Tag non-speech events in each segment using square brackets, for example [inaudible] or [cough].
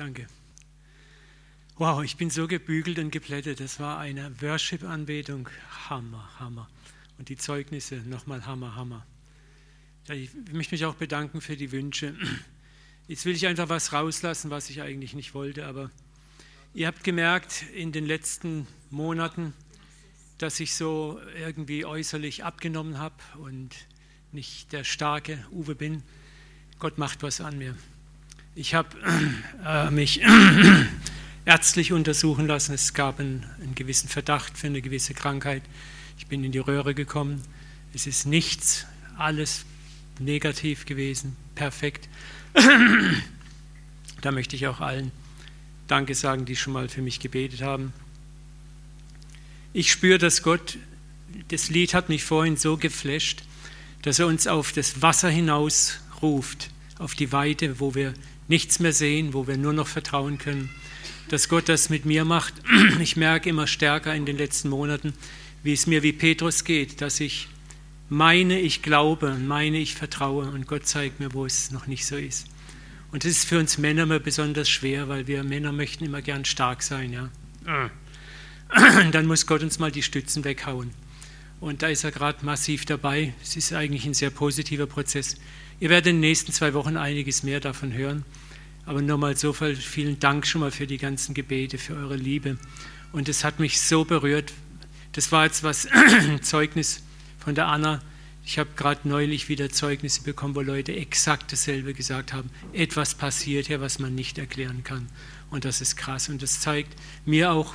danke. Wow, ich bin so gebügelt und geplättet. Das war eine Worship-Anbetung. Hammer, Hammer. Und die Zeugnisse, nochmal Hammer, Hammer. Ich möchte mich auch bedanken für die Wünsche. Jetzt will ich einfach was rauslassen, was ich eigentlich nicht wollte, aber ihr habt gemerkt in den letzten Monaten, dass ich so irgendwie äußerlich abgenommen habe und nicht der starke Uwe bin. Gott macht was an mir. Ich habe [clears throat] äh, mich [clears throat] ärztlich untersuchen lassen. Es gab einen, einen, gewissen Verdacht für eine gewisse Krankheit. Ich bin in die Röhre gekommen. Es ist nichts, alles negativ gewesen, perfekt. [clears throat] da möchte ich auch allen Danke sagen, die schon mal für mich gebetet haben. Ich spüre, dass Gott, das Lied hat mich vorhin so geflasht, dass er uns auf das Wasser hinaus ruft, auf die Weite, wo wir nichts mehr sehen, wo wir nur noch vertrauen können dass Gott das mit mir macht. [clears throat] Ich merke immer stärker in den letzten Monaten, wie es mir wie Petrus geht, dass ich meine, ich glaube, meine, ich vertraue und Gott zeigt mir, wo es noch nicht so ist. Und das ist für uns Männer immer besonders schwer, weil wir Männer möchten immer gern stark sein. Ja? [clears throat] Dann muss Gott uns mal die Stützen weghauen. Und da ist er gerade massiv dabei. Es ist eigentlich ein sehr positiver Prozess. Ihr werdet in den nächsten zwei Wochen einiges mehr davon hören. Aber nochmal so viel, vielen Dank schon mal für die ganzen Gebete, für eure Liebe. Und es hat mich so berührt. Das war jetzt was, [clears throat] Zeugnis von der Anna. Ich habe gerade neulich wieder Zeugnisse bekommen, wo Leute exakt dasselbe gesagt haben. Etwas passiert hier, was man nicht erklären kann. Und das ist krass. Und das zeigt mir auch,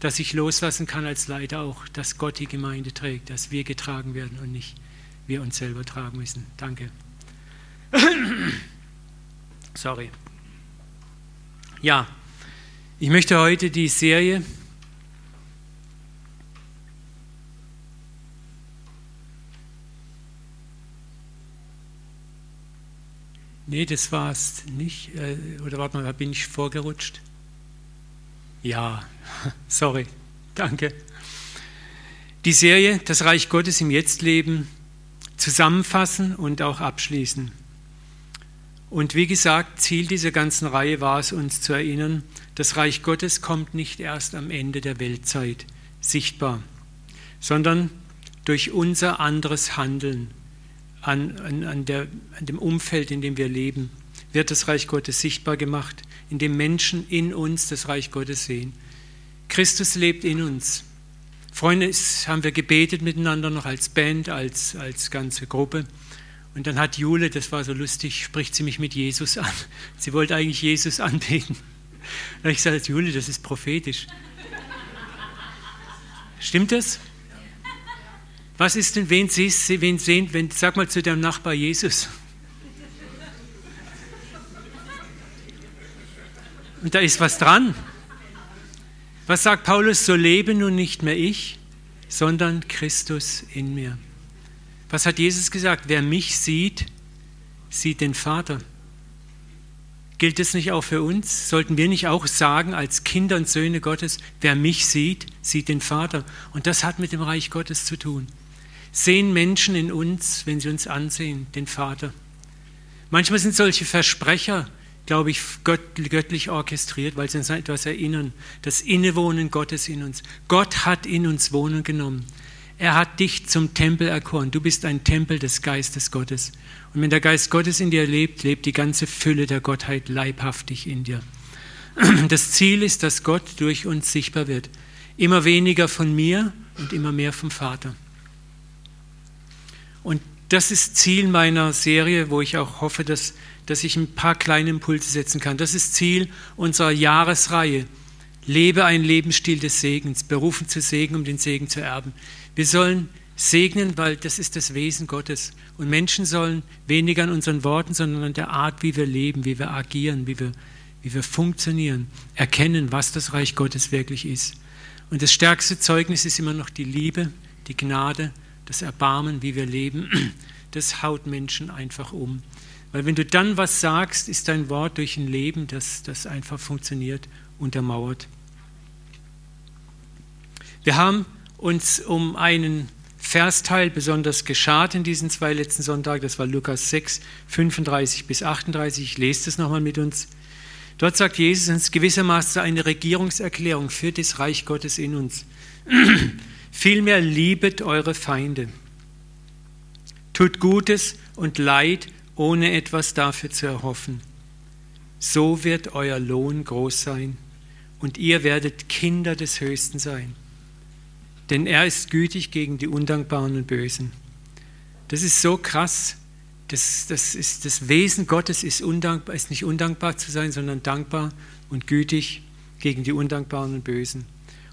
dass ich loslassen kann als Leiter auch, dass Gott die Gemeinde trägt, dass wir getragen werden und nicht wir uns selber tragen müssen. Danke. [clears throat] Sorry. Ja, ich möchte heute die Serie Nee, das war es nicht. Äh, oder warte mal, bin ich vorgerutscht? Ja, [laughs] sorry, danke. Die Serie Das Reich Gottes im Jetztleben zusammenfassen und auch abschließen. Und wie gesagt, Ziel dieser ganzen Reihe war es, uns zu erinnern, das Reich Gottes kommt nicht erst am Ende der Weltzeit sichtbar, sondern durch unser anderes Handeln an, an, an, der, an dem Umfeld, in dem wir leben, wird das Reich Gottes sichtbar gemacht, indem Menschen in uns das Reich Gottes sehen. Christus lebt in uns. Freunde, haben wir gebetet miteinander noch als Band, als, als ganze Gruppe. Und dann hat Jule, das war so lustig, spricht sie mich mit Jesus an. [laughs] Sie wollte eigentlich Jesus anbeten. Habe ich gesagt, Jule, das ist prophetisch. Stimmt das? Was ist denn, wen siehst du, wen sehen, wenn, sag mal zu deinem Nachbar Jesus. Und da ist was dran. Was sagt Paulus? So lebe nun nicht mehr ich, sondern Christus in mir. Was hat Jesus gesagt? Wer mich sieht, sieht den Vater. Gilt das nicht auch für uns? Sollten wir nicht auch sagen als Kinder und Söhne Gottes, wer mich sieht, sieht den Vater? Und das hat mit dem Reich Gottes zu tun. Sehen Menschen in uns, wenn sie uns ansehen, den Vater? Manchmal sind solche Versprecher, glaube ich, göttlich orchestriert, weil sie uns an etwas erinnern. Das Innewohnen Gottes in uns. Gott hat in uns Wohnen genommen. Er hat dich zum Tempel erkoren. Du bist ein Tempel des Geistes Gottes. Und wenn der Geist Gottes in dir lebt, lebt die ganze Fülle der Gottheit leibhaftig in dir. Das Ziel ist, dass Gott durch uns sichtbar wird. Immer weniger von mir und immer mehr vom Vater. Und das ist Ziel meiner Serie, wo ich auch hoffe, dass, dass ich ein paar kleine Impulse setzen kann. Das ist Ziel unserer Jahresreihe. Lebe ein Lebensstil des Segens, berufen zu Segen, um den Segen zu erben. Wir sollen segnen, weil das ist das Wesen Gottes. Und Menschen sollen weniger an unseren Worten, sondern an der Art, wie wir leben, wie wir agieren, wie wir, wie wir funktionieren, erkennen, was das Reich Gottes wirklich ist. Und das stärkste Zeugnis ist immer noch die Liebe, die Gnade, das Erbarmen, wie wir leben. Das haut Menschen einfach um. Weil wenn du dann was sagst, ist dein Wort durch ein Leben, das, das einfach funktioniert, untermauert. Wir haben uns um einen Versteil besonders geschart in diesen zwei letzten Sonntagen. Das war Lukas 6, 35 bis 38. Ich lese das nochmal mit uns. Dort sagt Jesus uns gewissermaßen eine Regierungserklärung für das Reich Gottes in uns. [clears throat] Vielmehr liebet eure Feinde. Tut Gutes und Leid, ohne etwas dafür zu erhoffen. So wird euer Lohn groß sein und ihr werdet Kinder des Höchsten sein. Denn er ist gütig gegen die Undankbaren und Bösen. Das ist so krass. Das, das, ist, das Wesen Gottes ist, undankbar, ist nicht undankbar zu sein, sondern dankbar und gütig gegen die Undankbaren und Bösen.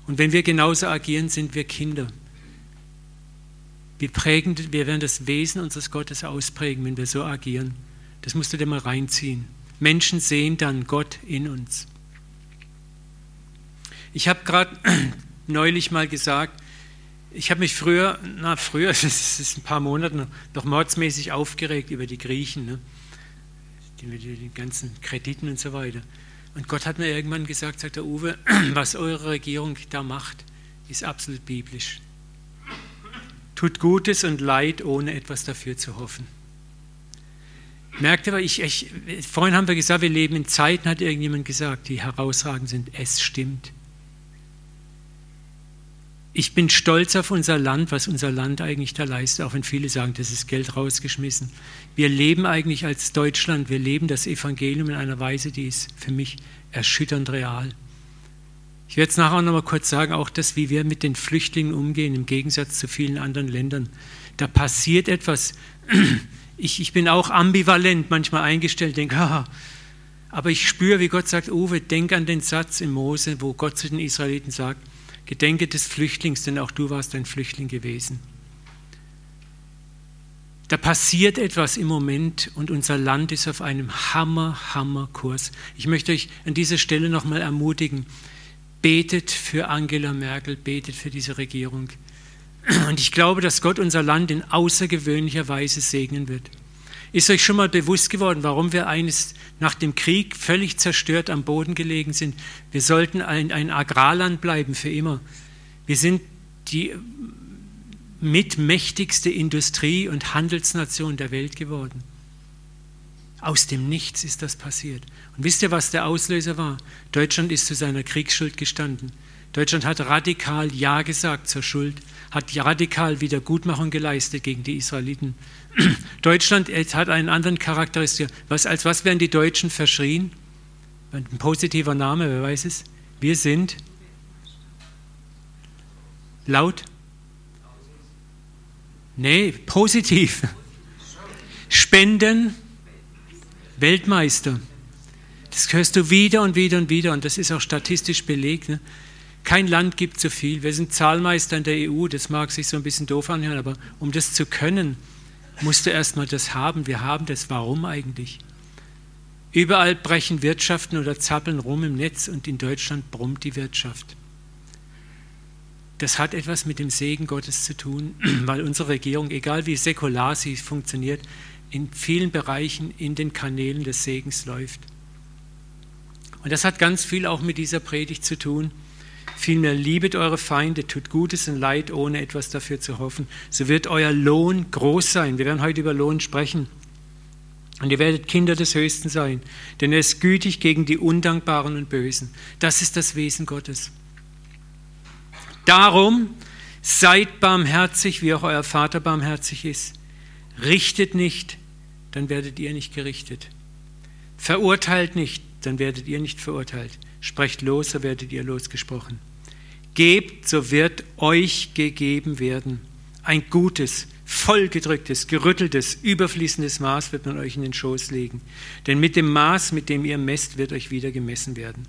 Und wenn wir genauso agieren, sind wir Kinder. Wir, prägen, wir werden das Wesen unseres Gottes ausprägen, wenn wir so agieren. Das musst du dir mal reinziehen. Menschen sehen dann Gott in uns. Ich habe gerade [clears throat] neulich mal gesagt, ich habe mich früher, na früher, [laughs] das ist ein paar Monate noch mordsmäßig aufgeregt über die Griechen, ne? die, die, die ganzen Krediten und so weiter. Und Gott hat mir irgendwann gesagt, sagt der Uwe, [clears throat] was eure Regierung da macht, ist absolut biblisch. Tut Gutes und Leid, ohne etwas dafür zu hoffen. Merkt ihr, ich, ich, vorhin haben wir gesagt, wir leben in Zeiten, hat irgendjemand gesagt, die herausragend sind. Es stimmt. Ich bin stolz auf unser Land, was unser Land eigentlich da leistet, auch wenn viele sagen, das ist Geld rausgeschmissen. Wir leben eigentlich als Deutschland, wir leben das Evangelium in einer Weise, die ist für mich erschütternd real. Ich werde es nachher noch mal kurz sagen, auch das, wie wir mit den Flüchtlingen umgehen, im Gegensatz zu vielen anderen Ländern. Da passiert etwas. [clears throat] Ich, ich bin auch ambivalent manchmal eingestellt, denke, [laughs] ah, aber ich spüre, wie Gott sagt, Uwe, denk an den Satz in Mose, wo Gott zu den Israeliten sagt, gedenke des Flüchtlings, denn auch du warst ein Flüchtling gewesen. Da passiert etwas im Moment und unser Land ist auf einem Hammer, Hammer Kurs. Ich möchte euch an dieser Stelle nochmal ermutigen, betet für Angela Merkel, betet für diese Regierung. Und ich glaube, dass Gott unser Land in außergewöhnlicher Weise segnen wird. Ist euch schon mal bewusst geworden, warum wir eines nach dem Krieg völlig zerstört am Boden gelegen sind? Wir sollten ein, ein Agrarland bleiben für immer. Wir sind die mitmächtigste Industrie- und Handelsnation der Welt geworden. Aus dem Nichts ist das passiert. Und wisst ihr, was der Auslöser war? Deutschland ist zu seiner Kriegsschuld gestanden. Deutschland hat radikal Ja gesagt zur Schuld, hat radikal Wiedergutmachung geleistet gegen die Israeliten. [clears throat] Deutschland hat einen anderen Charakteristik. Was, als was werden die Deutschen verschrien? Ein positiver Name, wer weiß es? Wir sind laut? Nee, positiv. Spenden, Weltmeister. Das hörst du wieder und wieder und wieder und das ist auch statistisch belegt. Ne? Kein Land gibt so viel. Wir sind Zahlmeister in der EU, das mag sich so ein bisschen doof anhören, aber um das zu können, musst du erstmal das haben. Wir haben das. Warum eigentlich? Überall brechen Wirtschaften oder zappeln rum im Netz und in Deutschland brummt die Wirtschaft. Das hat etwas mit dem Segen Gottes zu tun, [clears throat] weil unsere Regierung, egal wie säkular sie funktioniert, in vielen Bereichen in den Kanälen des Segens läuft. Und das hat ganz viel auch mit dieser Predigt zu tun. Vielmehr liebet eure Feinde, tut Gutes und Leid, ohne etwas dafür zu hoffen. So wird euer Lohn groß sein. Wir werden heute über Lohn sprechen. Und ihr werdet Kinder des Höchsten sein, denn er ist gütig gegen die Undankbaren und Bösen. Das ist das Wesen Gottes. Darum seid barmherzig, wie auch euer Vater barmherzig ist. Richtet nicht, dann werdet ihr nicht gerichtet. Verurteilt nicht, dann werdet ihr nicht verurteilt. Sprecht los, so werdet ihr losgesprochen. Gebt, so wird euch gegeben werden. Ein gutes, vollgedrücktes, gerütteltes, überfließendes Maß wird man euch in den Schoß legen. Denn mit dem Maß, mit dem ihr messt, wird euch wieder gemessen werden.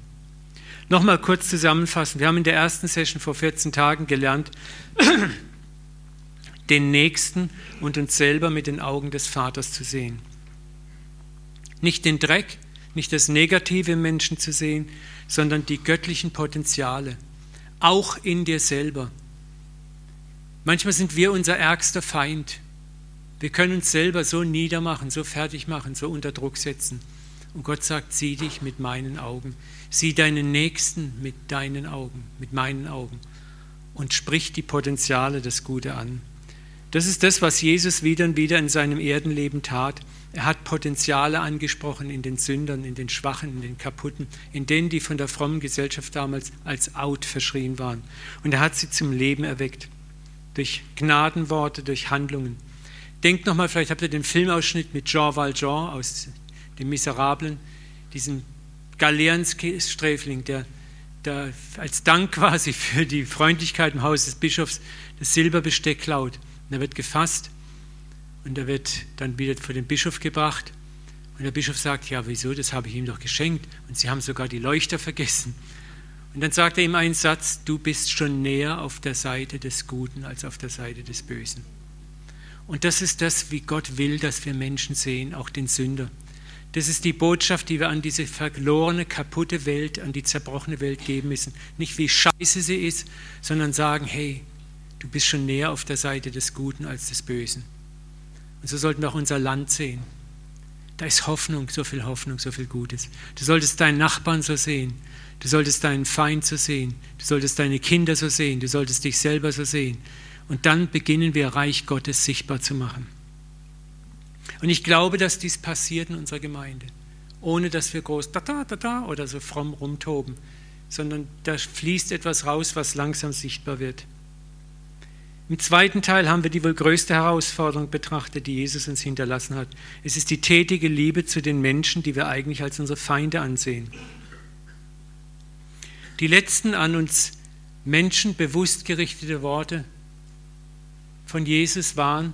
Nochmal kurz zusammenfassen. Wir haben in der ersten Session vor 14 Tagen gelernt, [clears throat] den Nächsten und uns selber mit den Augen des Vaters zu sehen. Nicht den Dreck, nicht das Negative im Menschen zu sehen, sondern die göttlichen Potenziale, auch in dir selber. Manchmal sind wir unser ärgster Feind. Wir können uns selber so niedermachen, so fertig machen, so unter Druck setzen. Und Gott sagt, sieh dich mit meinen Augen. Sieh deinen Nächsten mit deinen Augen, mit meinen Augen. Und sprich die Potenziale, das Gute an. Das ist das, was Jesus wieder und wieder in seinem Erdenleben tat. Er hat Potenziale angesprochen in den Sündern, in den Schwachen, in den Kaputten, in denen, die von der frommen Gesellschaft damals als out verschrien waren. Und er hat sie zum Leben erweckt. Durch Gnadenworte, durch Handlungen. Denkt nochmal, vielleicht habt ihr den Filmausschnitt mit Jean Valjean aus dem Miserablen, diesem Galeerensträfling, der, der als Dank quasi für die Freundlichkeit im Haus des Bischofs das Silberbesteck klaut. Und er wird gefasst und er wird dann wieder vor den Bischof gebracht. Und der Bischof sagt, ja, wieso, das habe ich ihm doch geschenkt. Und sie haben sogar die Leuchter vergessen. Und dann sagt er ihm einen Satz, du bist schon näher auf der Seite des Guten als auf der Seite des Bösen. Und das ist das, wie Gott will, dass wir Menschen sehen, auch den Sünder. Das ist die Botschaft, die wir an diese verlorene, kaputte Welt, an die zerbrochene Welt geben müssen. Nicht wie scheiße sie ist, sondern sagen, hey, du bist schon näher auf der Seite des Guten als des Bösen. Und so sollten wir auch unser Land sehen. Da ist Hoffnung, so viel Hoffnung, so viel Gutes. Du solltest deinen Nachbarn so sehen. Du solltest deinen Feind so sehen. Du solltest deine Kinder so sehen. Du solltest dich selber so sehen. Und dann beginnen wir Reich Gottes sichtbar zu machen. Und ich glaube, dass dies passiert in unserer Gemeinde, ohne dass wir groß da da da da oder so fromm rumtoben, sondern da fließt etwas raus, was langsam sichtbar wird. Im zweiten Teil haben wir die wohl größte Herausforderung betrachtet, die Jesus uns hinterlassen hat. Es ist die tätige Liebe zu den Menschen, die wir eigentlich als unsere Feinde ansehen. Die letzten an uns Menschen bewusst gerichtete Worte von Jesus waren,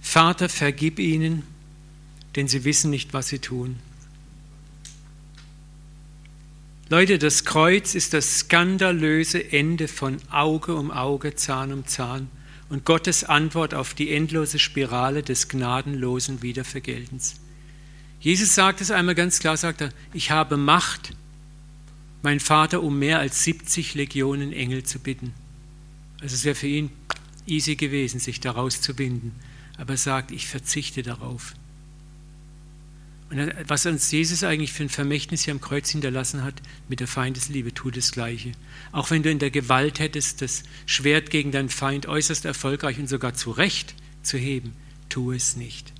Vater, vergib ihnen, denn sie wissen nicht, was sie tun. Leute, das Kreuz ist das skandalöse Ende von Auge um Auge, Zahn um Zahn und Gottes Antwort auf die endlose Spirale des gnadenlosen Wiedervergeltens. Jesus sagt es einmal ganz klar, sagt er, ich habe Macht, mein Vater um mehr als 70 Legionen Engel zu bitten. Also es wäre für ihn easy gewesen, sich daraus zu binden. Aber er sagt, ich verzichte darauf. Und was uns Jesus eigentlich für ein Vermächtnis hier am Kreuz hinterlassen hat, mit der Feindesliebe, tut das Gleiche. Auch wenn du in der Gewalt hättest, das Schwert gegen deinen Feind äußerst erfolgreich und sogar zu Recht zu heben, tu es nicht.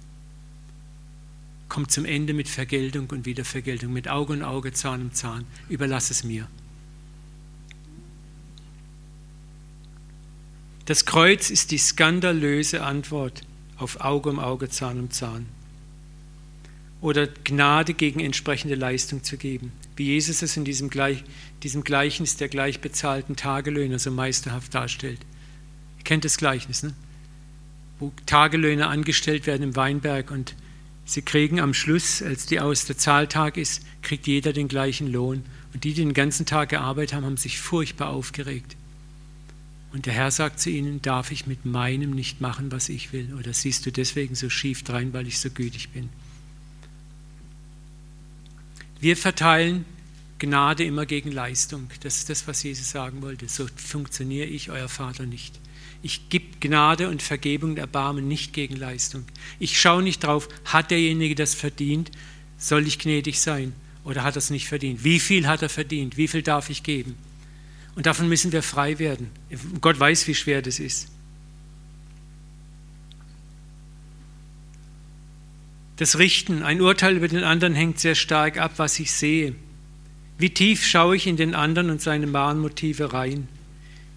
Komm zum Ende mit Vergeltung und Wiedervergeltung, mit Auge und Auge, Zahn um Zahn. Überlass es mir. Das Kreuz ist die skandalöse Antwort auf Auge um Auge, Zahn um Zahn oder Gnade gegen entsprechende Leistung zu geben. Wie Jesus es in diesem, Gleich, diesem Gleichnis der gleich bezahlten Tagelöhner so meisterhaft darstellt. Ihr kennt das Gleichnis, ne? wo Tagelöhner angestellt werden im Weinberg und sie kriegen am Schluss, als die aus der Zahltag ist, kriegt jeder den gleichen Lohn. Und die, die den ganzen Tag gearbeitet haben, haben sich furchtbar aufgeregt. Und der Herr sagt zu ihnen, darf ich mit meinem nicht machen, was ich will? Oder siehst du deswegen so schief drein, weil ich so gütig bin? Wir verteilen Gnade immer gegen Leistung. Das ist das, was Jesus sagen wollte. So funktioniere ich, euer Vater, nicht. Ich gebe Gnade und Vergebung und Erbarmen nicht gegen Leistung. Ich schaue nicht drauf, hat derjenige das verdient, soll ich gnädig sein oder hat er es nicht verdient? Wie viel hat er verdient? Wie viel darf ich geben? Und davon müssen wir frei werden. Gott weiß, wie schwer das ist. Das Richten, ein Urteil über den anderen hängt sehr stark ab, was ich sehe. Wie tief schaue ich in den anderen und seine wahren Motive rein?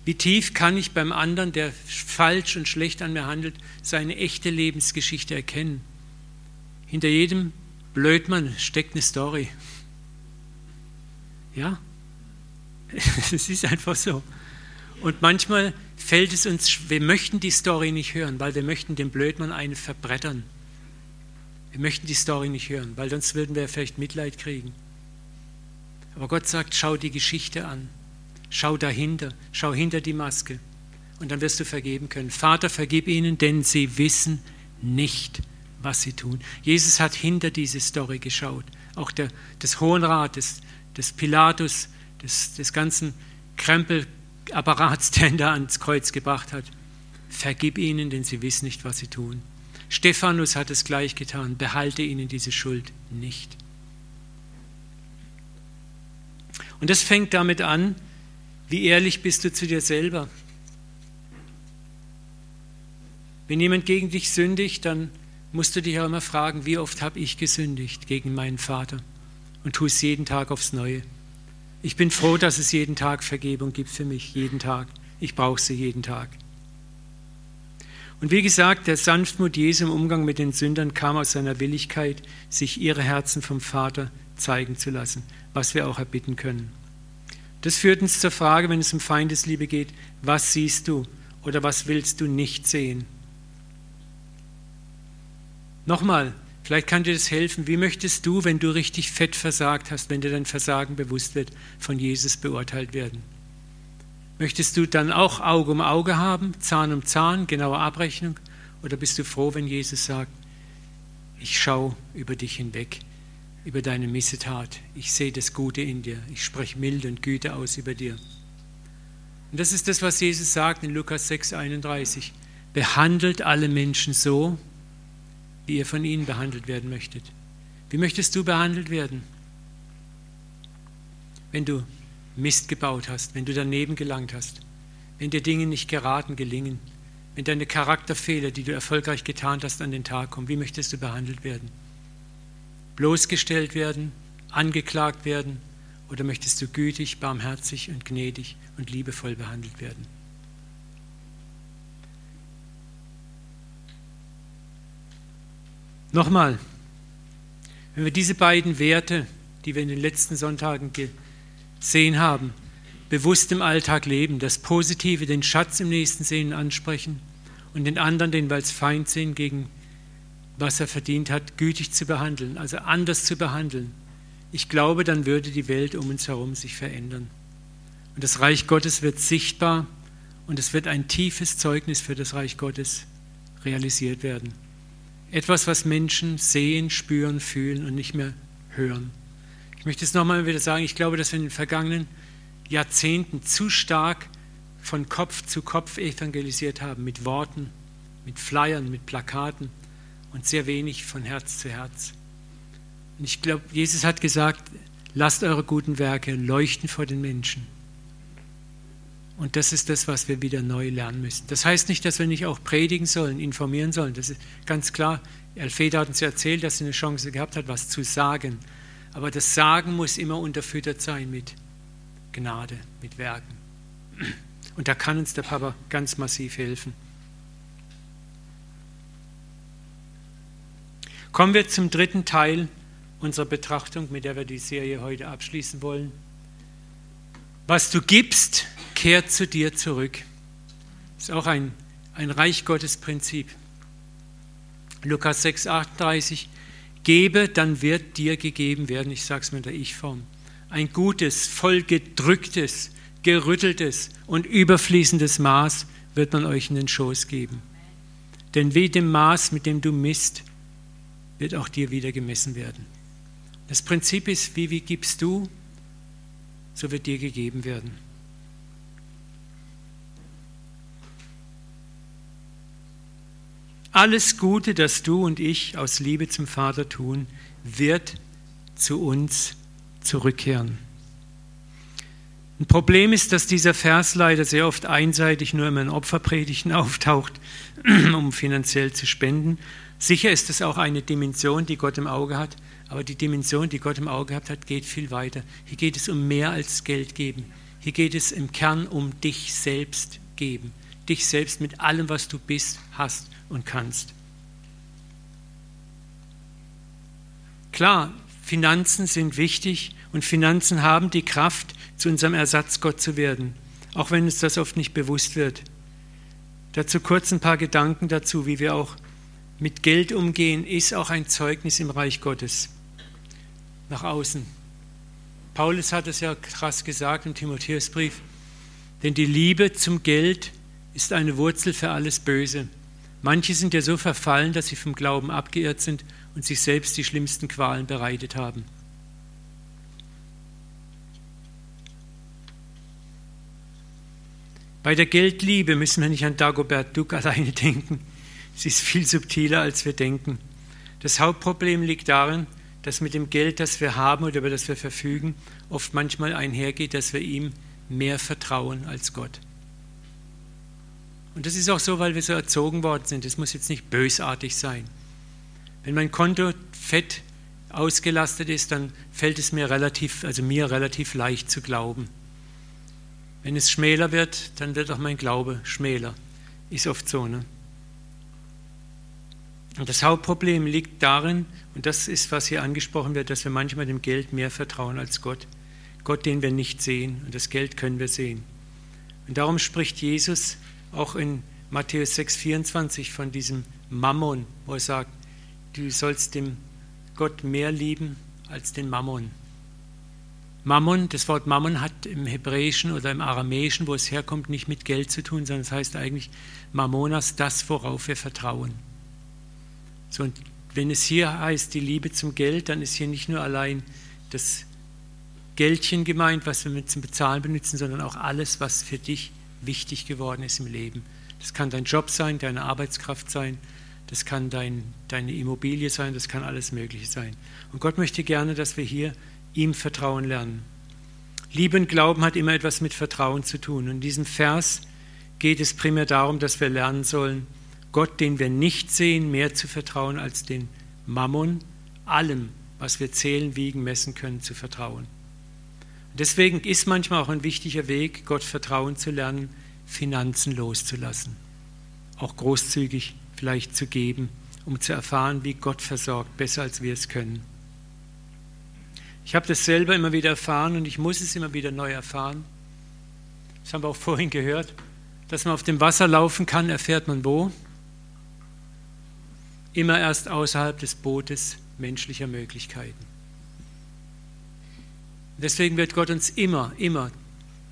Wie tief kann ich beim anderen, der falsch und schlecht an mir handelt, seine echte Lebensgeschichte erkennen? Hinter jedem Blödmann steckt eine Story. Ja, [laughs] es ist einfach so. Und manchmal fällt es uns, wir möchten die Story nicht hören, weil wir möchten dem Blödmann eine verbrettern. Wir möchten die Story nicht hören, weil sonst würden wir vielleicht Mitleid kriegen. Aber Gott sagt, schau die Geschichte an. Schau dahinter, schau hinter die Maske. Und dann wirst du vergeben können. Vater, vergib ihnen, denn sie wissen nicht, was sie tun. Jesus hat hinter diese Story geschaut. Auch der, des Hohen Rates, des Pilatus, des, des ganzen Krempelapparats, [laughs] der ihn da ans Kreuz gebracht hat. Vergib ihnen, denn sie wissen nicht, was sie tun. Stephanus hat es gleich getan. Behalte ihnen diese Schuld nicht. Und das fängt damit an, wie ehrlich bist du zu dir selber. Wenn jemand gegen dich sündigt, dann musst du dich auch immer fragen, wie oft habe ich gesündigt gegen meinen Vater und tue es jeden Tag aufs Neue. Ich bin froh, dass es jeden Tag Vergebung gibt für mich, jeden Tag. Ich brauche sie jeden Tag. Und wie gesagt, der Sanftmut Jesu im Umgang mit den Sündern kam aus seiner Willigkeit, sich ihre Herzen vom Vater zeigen zu lassen, was wir auch erbitten können. Das führt uns zur Frage, wenn es um Feindesliebe geht, was siehst du oder was willst du nicht sehen? Nochmal, vielleicht kann dir das helfen. Wie möchtest du, wenn du richtig fett versagt hast, wenn dir dein Versagen bewusst wird, von Jesus beurteilt werden? Möchtest du dann auch Auge um Auge haben, Zahn um Zahn, genaue Abrechnung? Oder bist du froh, wenn Jesus sagt, ich schaue über dich hinweg, über deine Missetat, ich sehe das Gute in dir, ich spreche Milde und Güte aus über dir. Und das ist das, was Jesus sagt in Lukas 6, 31. Behandelt alle Menschen so, wie ihr von ihnen behandelt werden möchtet. Wie möchtest du behandelt werden? Wenn du Mist gebaut hast, wenn du daneben gelangt hast, wenn dir Dinge nicht geraten gelingen, wenn deine Charakterfehler, die du erfolgreich getan hast, an den Tag kommen, wie möchtest du behandelt werden? Bloßgestellt werden, angeklagt werden oder möchtest du gütig, barmherzig und gnädig und liebevoll behandelt werden? Nochmal, wenn wir diese beiden Werte, die wir in den letzten Sonntagen sehen haben, bewusst im Alltag leben, das Positive, den Schatz im Nächsten sehen, ansprechen und den anderen, den wir als Feind sehen, gegen was er verdient hat, gütig zu behandeln, also anders zu behandeln. Ich glaube, dann würde die Welt um uns herum sich verändern. Und das Reich Gottes wird sichtbar und es wird ein tiefes Zeugnis für das Reich Gottes realisiert werden. Etwas, was Menschen sehen, spüren, fühlen und nicht mehr hören. Ich möchte es nochmal wieder sagen, ich glaube, dass wir in den vergangenen Jahrzehnten zu stark von Kopf zu Kopf evangelisiert haben, mit Worten, mit Flyern, mit Plakaten und sehr wenig von Herz zu Herz. Und ich glaube, Jesus hat gesagt, lasst eure guten Werke leuchten vor den Menschen. Und das ist das, was wir wieder neu lernen müssen. Das heißt nicht, dass wir nicht auch predigen sollen, informieren sollen. Das ist ganz klar. Elfriede hat uns erzählt, dass sie eine Chance gehabt hat, was zu sagen. Aber das Sagen muss immer unterfüttert sein mit Gnade, mit Werken. Und da kann uns der Papa ganz massiv helfen. Kommen wir zum dritten Teil unserer Betrachtung, mit der wir die Serie heute abschließen wollen. Was du gibst, kehrt zu dir zurück. Das ist auch ein, ein Reich Gottes Prinzip. Lukas 6, 38. Gebe, dann wird dir gegeben werden, ich sage es mit der Ich-Form, ein gutes, vollgedrücktes, gerütteltes und überfließendes Maß wird man euch in den Schoß geben. Denn wie dem Maß, mit dem du misst, wird auch dir wieder gemessen werden. Das Prinzip ist, wie, wie gibst du, so wird dir gegeben werden. Alles Gute, das du und ich aus Liebe zum Vater tun, wird zu uns zurückkehren. Ein Problem ist, dass dieser Vers leider sehr oft einseitig nur in meinen Opferpredigten [laughs] auftaucht, um finanziell zu spenden. Sicher ist es auch eine Dimension, die Gott im Auge hat, aber die Dimension, die Gott im Auge hat, geht viel weiter. Hier geht es um mehr als Geld geben. Hier geht es im Kern um dich selbst geben. Dich selbst mit allem, was du bist, hast und kannst. Klar, Finanzen sind wichtig und Finanzen haben die Kraft, zu unserem Ersatzgott zu werden, auch wenn uns das oft nicht bewusst wird. Dazu kurz ein paar Gedanken dazu, wie wir auch mit Geld umgehen, ist auch ein Zeugnis im Reich Gottes nach außen. Paulus hat es ja krass gesagt im Timotheusbrief, denn die Liebe zum Geld ist eine Wurzel für alles Böse. Manche sind ja so verfallen, dass sie vom Glauben abgeirrt sind und sich selbst die schlimmsten Qualen bereitet haben. Bei der Geldliebe müssen wir nicht an Dagobert Duck [laughs] alleine denken. Sie ist viel subtiler, als wir denken. Das Hauptproblem liegt darin, dass mit dem Geld, das wir haben oder über das wir verfügen, oft manchmal einhergeht, dass wir ihm mehr vertrauen als Gott. Und das ist auch so, weil wir so erzogen worden sind. Es muss jetzt nicht bösartig sein. Wenn mein Konto fett ausgelastet ist, dann fällt es mir relativ, also mir relativ leicht zu glauben. Wenn es schmäler wird, dann wird auch mein Glaube schmäler. Ist oft so, ne? Und das Hauptproblem liegt darin, und das ist, was hier angesprochen wird, dass wir manchmal dem Geld mehr vertrauen als Gott. Gott, den wir nicht sehen, und das Geld können wir sehen. Und darum spricht Jesus auch in Matthäus 6,24 von diesem Mammon, wo er sagt, du sollst dem Gott mehr lieben als den Mammon. Mammon, das Wort Mammon hat im Hebräischen oder im Aramäischen, wo es herkommt, nicht mit Geld zu tun, sondern es heißt eigentlich Mammonas, das, worauf wir vertrauen. So, und wenn es hier heißt, die Liebe zum Geld, dann ist hier nicht nur allein das Geldchen gemeint, was wir mit zum Bezahlen benutzen, sondern auch alles, was für dich wichtig geworden ist im Leben. Das kann dein Job sein, deine Arbeitskraft sein, das kann dein, deine Immobilie sein, das kann alles Mögliche sein. Und Gott möchte gerne, dass wir hier ihm Vertrauen lernen. Liebe und Glauben hat immer etwas mit Vertrauen zu tun. Und in diesem Vers geht es primär darum, dass wir lernen sollen, Gott, den wir nicht sehen, mehr zu vertrauen als den Mammon, allem, was wir zählen, wiegen, messen können, zu vertrauen. Deswegen ist manchmal auch ein wichtiger Weg, Gott Vertrauen zu lernen, Finanzen loszulassen. Auch großzügig vielleicht zu geben, um zu erfahren, wie Gott versorgt, besser als wir es können. Ich habe das selber immer wieder erfahren und ich muss es immer wieder neu erfahren. Das haben wir auch vorhin gehört. Dass man auf dem Wasser laufen kann, erfährt man wo? Immer erst außerhalb des Bootes menschlicher Möglichkeiten. Deswegen wird Gott uns immer, immer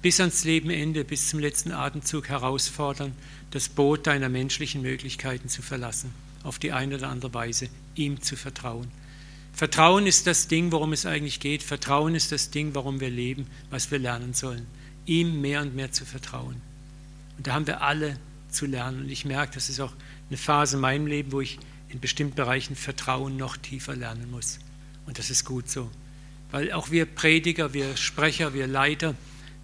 bis ans Lebenende, bis zum letzten Atemzug herausfordern, das Boot deiner menschlichen Möglichkeiten zu verlassen, auf die eine oder andere Weise, ihm zu vertrauen. Vertrauen ist das Ding, worum es eigentlich geht. Vertrauen ist das Ding, warum wir leben, was wir lernen sollen. Ihm mehr und mehr zu vertrauen. Und da haben wir alle zu lernen. Und ich merke, das ist auch eine Phase in meinem Leben, wo ich in bestimmten Bereichen Vertrauen noch tiefer lernen muss. Und das ist gut so. Weil auch wir Prediger, wir Sprecher, wir Leiter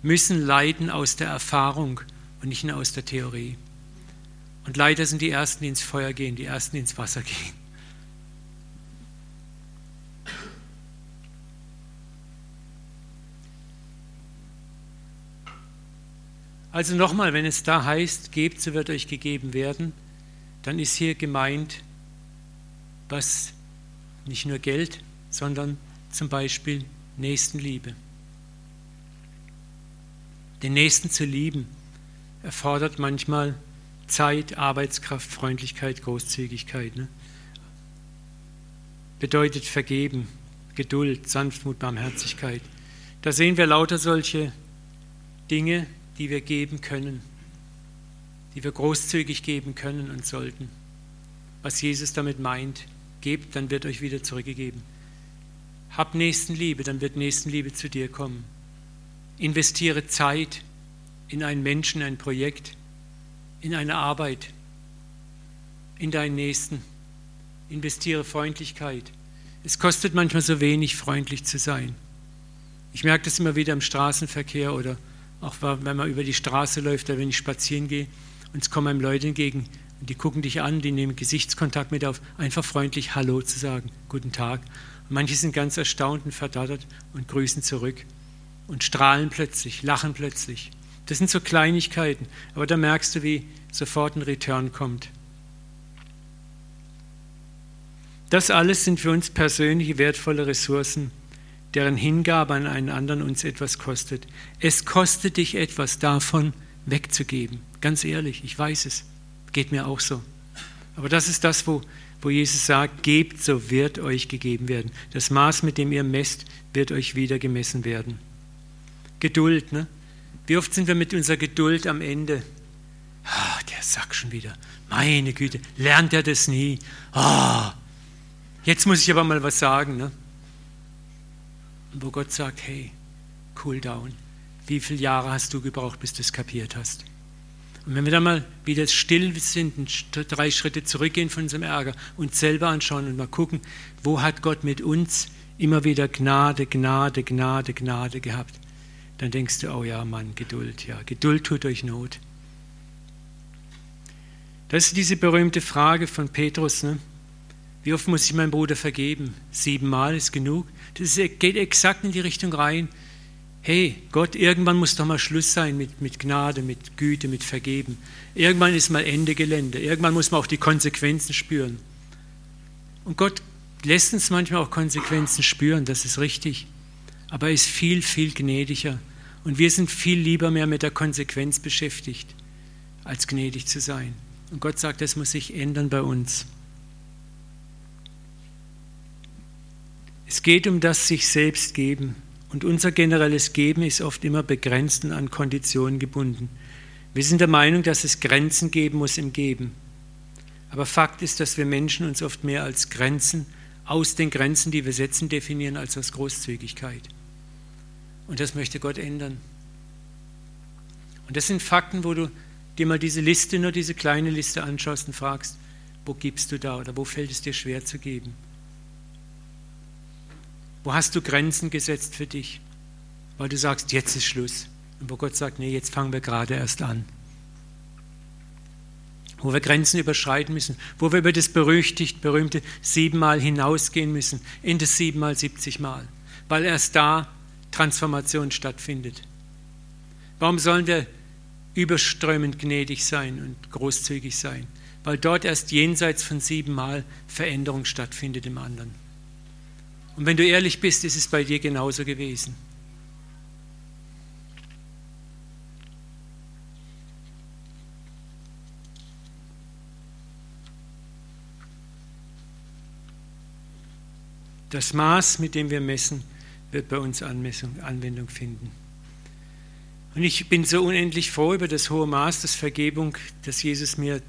müssen leiden aus der Erfahrung und nicht nur aus der Theorie. Und Leiter sind die Ersten, die ins Feuer gehen, die Ersten, die ins Wasser gehen. Also nochmal, wenn es da heißt, gebt, so wird euch gegeben werden, dann ist hier gemeint, was nicht nur Geld, sondern zum Beispiel Nächstenliebe. Den Nächsten zu lieben erfordert manchmal Zeit, Arbeitskraft, Freundlichkeit, Großzügigkeit. Ne? Bedeutet vergeben, Geduld, Sanftmut, Barmherzigkeit. Da sehen wir lauter solche Dinge, die wir geben können, die wir großzügig geben können und sollten. Was Jesus damit meint, gebt, dann wird euch wieder zurückgegeben. Hab Nächstenliebe, dann wird Nächstenliebe zu dir kommen. Investiere Zeit in einen Menschen, ein Projekt, in eine Arbeit, in deinen Nächsten. Investiere Freundlichkeit. Es kostet manchmal so wenig, freundlich zu sein. Ich merke das immer wieder im Straßenverkehr oder auch wenn man über die Straße läuft oder wenn ich spazieren gehe und es kommen einem Leute entgegen und die gucken dich an, die nehmen Gesichtskontakt mit auf, einfach freundlich Hallo zu sagen, guten Tag. Manche sind ganz erstaunt und verdattert und grüßen zurück und strahlen plötzlich, lachen plötzlich. Das sind so Kleinigkeiten, aber da merkst du, wie sofort ein Return kommt. Das alles sind für uns persönliche wertvolle Ressourcen deren Hingabe an einen anderen uns etwas kostet. Es kostet dich etwas davon wegzugeben. Ganz ehrlich, ich weiß es. Geht mir auch so. Aber das ist das, wo, wo Jesus sagt, gebt, so wird euch gegeben werden. Das Maß, mit dem ihr messt, wird euch wieder gemessen werden. Geduld, ne? Wie oft sind wir mit unserer Geduld am Ende? Ah, der Sack schon wieder. Meine Güte, lernt er das nie? Ah, jetzt muss ich aber mal was sagen, ne? wo Gott sagt, hey, cool down. Wie viele Jahre hast du gebraucht, bis du es kapiert hast? Und wenn wir dann mal wieder still sind, drei Schritte zurückgehen von unserem Ärger, uns selber anschauen und mal gucken, wo hat Gott mit uns immer wieder Gnade, Gnade, Gnade, Gnade gehabt, dann denkst du, oh ja, Mann, Geduld, ja, Geduld tut euch Not. Das ist diese berühmte Frage von Petrus, ne? Wie oft muss ich meinem Bruder vergeben? Siebenmal ist genug. Das geht exakt in die Richtung rein. Hey, Gott, irgendwann muss doch mal Schluss sein mit, mit Gnade, mit Güte, mit Vergeben. Irgendwann ist mal Ende Gelände. Irgendwann muss man auch die Konsequenzen spüren. Und Gott lässt uns manchmal auch Konsequenzen spüren, das ist richtig. Aber er ist viel, viel gnädiger. Und wir sind viel lieber mehr mit der Konsequenz beschäftigt, als gnädig zu sein. Und Gott sagt, das muss sich ändern bei uns. Es geht um das sich selbst geben. Und unser generelles Geben ist oft immer begrenzt und an Konditionen gebunden. Wir sind der Meinung, dass es Grenzen geben muss im Geben. Aber Fakt ist, dass wir Menschen uns oft mehr als Grenzen aus den Grenzen, die wir setzen, definieren, als aus Großzügigkeit. Und das möchte Gott ändern. Und das sind Fakten, wo du dir mal diese Liste, nur diese kleine Liste anschaust und fragst, wo gibst du da oder wo fällt es dir schwer zu geben? Wo hast du Grenzen gesetzt für dich? Weil du sagst, jetzt ist Schluss. Und wo Gott sagt, nee, jetzt fangen wir gerade erst an. Wo wir Grenzen überschreiten müssen, wo wir über das berüchtigt, berühmte siebenmal hinausgehen müssen, in das siebenmal, siebzigmal. Weil erst da Transformation stattfindet. Warum sollen wir überströmend gnädig sein und großzügig sein? Weil dort erst jenseits von siebenmal Veränderung stattfindet im anderen. Und wenn du ehrlich bist, ist es bei dir genauso gewesen. Das Maß, mit dem wir messen, wird bei uns Anmessung, Anwendung finden. Und ich bin so unendlich froh über das hohe Maß der Vergebung, das Jesus mir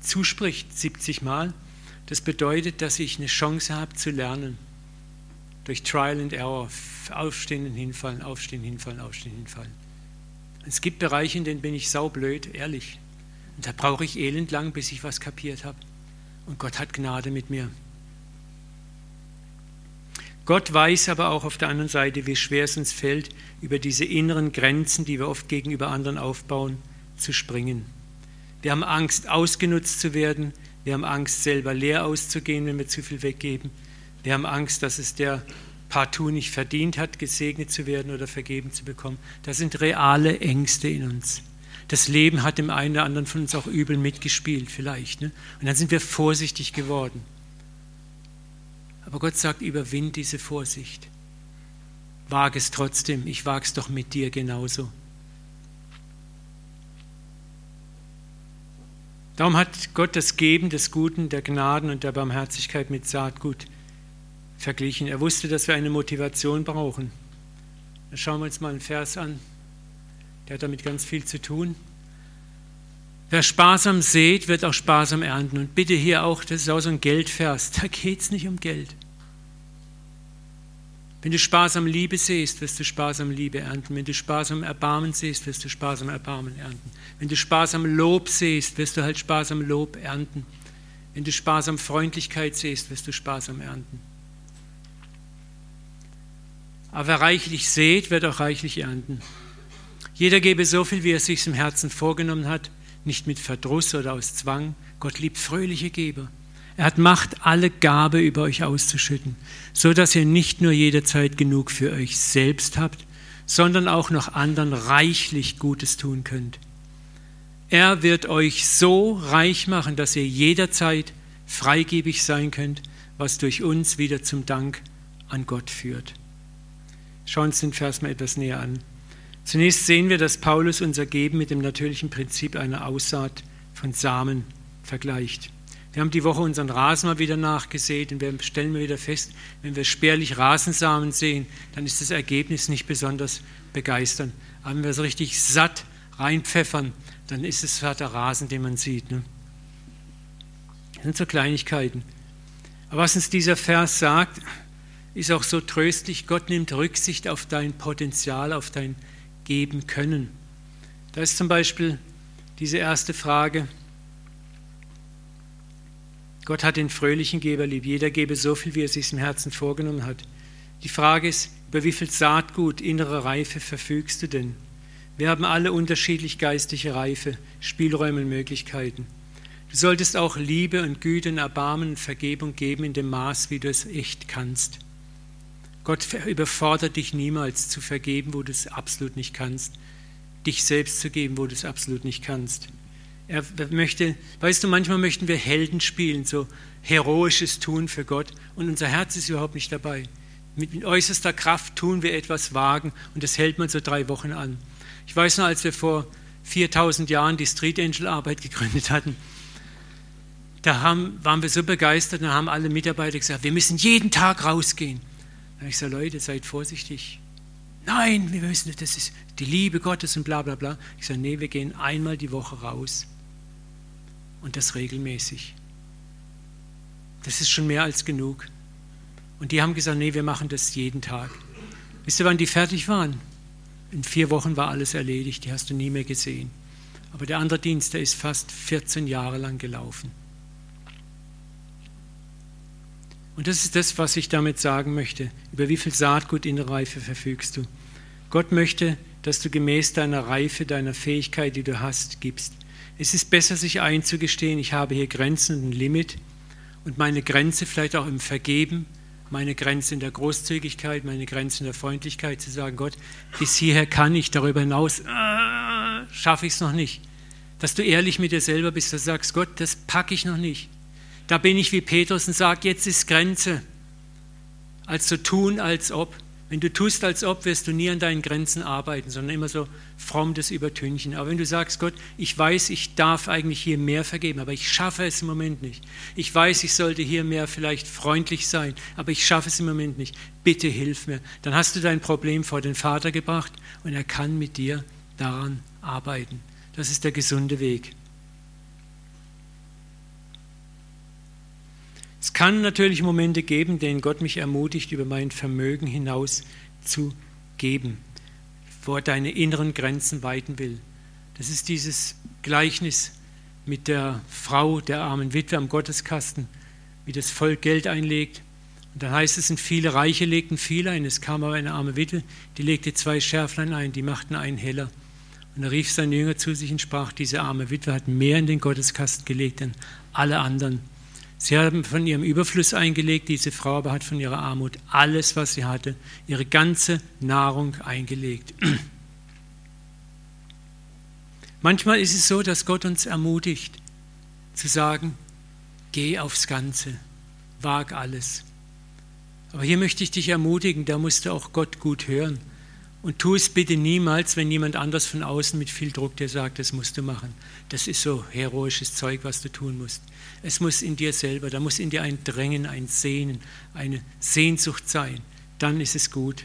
zuspricht, 70 Mal. Das bedeutet, dass ich eine Chance habe zu lernen. Durch Trial and Error, aufstehen und hinfallen, aufstehen, hinfallen, aufstehen, hinfallen. Es gibt Bereiche, in denen bin ich saublöd, ehrlich. Und da brauche ich elendlang, bis ich was kapiert habe. Und Gott hat Gnade mit mir. Gott weiß aber auch auf der anderen Seite, wie schwer es uns fällt, über diese inneren Grenzen, die wir oft gegenüber anderen aufbauen, zu springen. Wir haben Angst, ausgenutzt zu werden. Wir haben Angst, selber leer auszugehen, wenn wir zu viel weggeben. Wir haben Angst, dass es der partout nicht verdient hat, gesegnet zu werden oder vergeben zu bekommen. Das sind reale Ängste in uns. Das Leben hat dem einen oder anderen von uns auch übel mitgespielt, vielleicht. Ne? Und dann sind wir vorsichtig geworden. Aber Gott sagt, überwind diese Vorsicht. Wag es trotzdem, ich wage es doch mit dir genauso. Darum hat Gott das Geben des Guten, der Gnaden und der Barmherzigkeit mit Saatgut verglichen. Er wusste, dass wir eine Motivation brauchen. Dann schauen wir uns mal einen Vers an. Der hat damit ganz viel zu tun. Wer sparsam sät, wird auch sparsam ernten. Und bitte hier auch, das ist auch so ein Geldvers, da geht es nicht um Geld. Wenn du sparsam Liebe siehst, wirst du sparsam Liebe ernten. Wenn du sparsam Erbarmen siehst, wirst du sparsam Erbarmen ernten. Wenn du sparsam Lob siehst, wirst du halt sparsam Lob ernten. Wenn du sparsam Freundlichkeit siehst, wirst du sparsam ernten. Aber wer reichlich sät, wird auch reichlich ernten. Jeder gebe so viel, wie er sich im Herzen vorgenommen hat, nicht mit Verdruss oder aus Zwang. Gott liebt fröhliche Geber. Er hat Macht, alle Gabe über euch auszuschütten, so dass ihr nicht nur jederzeit genug für euch selbst habt, sondern auch noch anderen reichlich Gutes tun könnt. Er wird euch so reich machen, dass ihr jederzeit freigebig sein könnt, was durch uns wieder zum Dank an Gott führt. Schauen wir uns den Vers mal etwas näher an. Zunächst sehen wir, dass Paulus unser Geben mit dem natürlichen Prinzip einer Aussaat von Samen vergleicht. Wir haben die Woche unseren Rasen mal wieder nachgesät und wir stellen wieder fest, wenn wir spärlich Rasensamen sehen, dann ist das Ergebnis nicht besonders begeisternd. Aber wenn wir es richtig satt reinpfeffern, dann ist es der Rasen, den man sieht. Ne? Das sind so Kleinigkeiten. Aber was uns dieser Vers sagt, ist auch so tröstlich. Gott nimmt Rücksicht auf dein Potenzial, auf dein Geben können. Da ist zum Beispiel diese erste Frage, Gott hat den fröhlichen Geber lieb. Jeder gebe so viel, wie er sich im Herzen vorgenommen hat. Die Frage ist, über wie viel Saatgut, innere Reife verfügst du denn? Wir haben alle unterschiedlich geistliche Reife, Spielräume und Möglichkeiten. Du solltest auch Liebe und Güte und Erbarmen und Vergebung geben in dem Maß, wie du es echt kannst. Gott überfordert dich niemals zu vergeben, wo du es absolut nicht kannst. Dich selbst zu geben, wo du es absolut nicht kannst. Er möchte, weißt du, manchmal möchten wir Helden spielen, so heroisches Tun für Gott und unser Herz ist überhaupt nicht dabei. Mit äußerster Kraft tun wir etwas wagen und das hält man so drei Wochen an. Ich weiß noch, als wir vor 4000 Jahren die Street Angel Arbeit gegründet hatten, da haben, waren wir so begeistert und haben alle Mitarbeiter gesagt, wir müssen jeden Tag rausgehen. Habe ich gesagt, Leute, seid vorsichtig. Nein, wir müssen, das ist die Liebe Gottes und bla bla bla. Ich sage, nee, wir gehen einmal die Woche raus. Und das regelmäßig. Das ist schon mehr als genug. Und die haben gesagt, nee, wir machen das jeden Tag. Wisst ihr, wann die fertig waren? In vier Wochen war alles erledigt, die hast du nie mehr gesehen. Aber der andere Dienst, der ist fast 14 Jahre lang gelaufen. Und das ist das, was ich damit sagen möchte. Über wie viel Saatgut in der Reife verfügst du? Gott möchte, dass du gemäß deiner Reife, deiner Fähigkeit, die du hast, gibst. Es ist besser, sich einzugestehen, ich habe hier Grenzen und ein Limit und meine Grenze vielleicht auch im Vergeben, meine Grenze in der Großzügigkeit, meine Grenze in der Freundlichkeit zu sagen, Gott, bis hierher kann ich, darüber hinaus äh, schaffe ich es noch nicht. Dass du ehrlich mit dir selber bist, dass du sagst, Gott, das packe ich noch nicht. Da bin ich wie Petrus und sage, jetzt ist Grenze. Als zu tun, als ob. Wenn du tust, als ob, wirst du nie an deinen Grenzen arbeiten, sondern immer so fromm das Übertünchen. Aber wenn du sagst, Gott, ich weiß, ich darf eigentlich hier mehr vergeben, aber ich schaffe es im Moment nicht. Ich weiß, ich sollte hier mehr vielleicht freundlich sein, aber ich schaffe es im Moment nicht. Bitte hilf mir. Dann hast du dein Problem vor den Vater gebracht und er kann mit dir daran arbeiten. Das ist der gesunde Weg. Es kann natürlich Momente geben, denen Gott mich ermutigt, über mein Vermögen hinaus zu geben, wo er deine inneren Grenzen weiten will. Das ist dieses Gleichnis mit der Frau, der armen Witwe am Gotteskasten, wie das Volk Geld einlegt. Und dann heißt es, sind viele Reiche legten viel ein. Es kam aber eine arme Witwe, die legte zwei Schärflein ein, die machten einen heller. Und er rief seine Jünger zu sich und sprach, diese arme Witwe hat mehr in den Gotteskasten gelegt denn alle anderen. Sie haben von ihrem Überfluss eingelegt, diese Frau aber hat von ihrer Armut alles, was sie hatte, ihre ganze Nahrung eingelegt. [clears throat] Manchmal ist es so, dass Gott uns ermutigt, zu sagen, geh aufs Ganze, wag alles. Aber hier möchte ich dich ermutigen, da musst du auch Gott gut hören. Und tu es bitte niemals, wenn jemand anders von außen mit viel Druck dir sagt, das musst du machen. Das ist so heroisches Zeug, was du tun musst. Es muss in dir selber, da muss in dir ein Drängen, ein Sehnen, eine Sehnsucht sein. Dann ist es gut.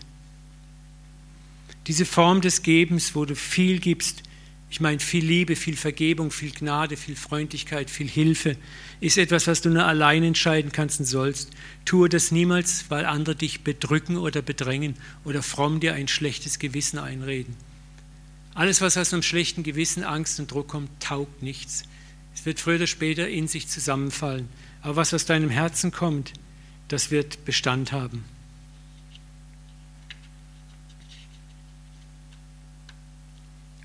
Diese Form des Gebens, wo du viel gibst, ich meine viel Liebe, viel Vergebung, viel Gnade, viel Freundlichkeit, viel Hilfe, ist etwas, was du nur allein entscheiden kannst und sollst. Tue das niemals, weil andere dich bedrücken oder bedrängen oder fromm dir ein schlechtes Gewissen einreden. Alles, was aus einem schlechten Gewissen, Angst und Druck kommt, taugt nichts. Es wird früher oder später in sich zusammenfallen. Aber was aus deinem Herzen kommt, das wird Bestand haben.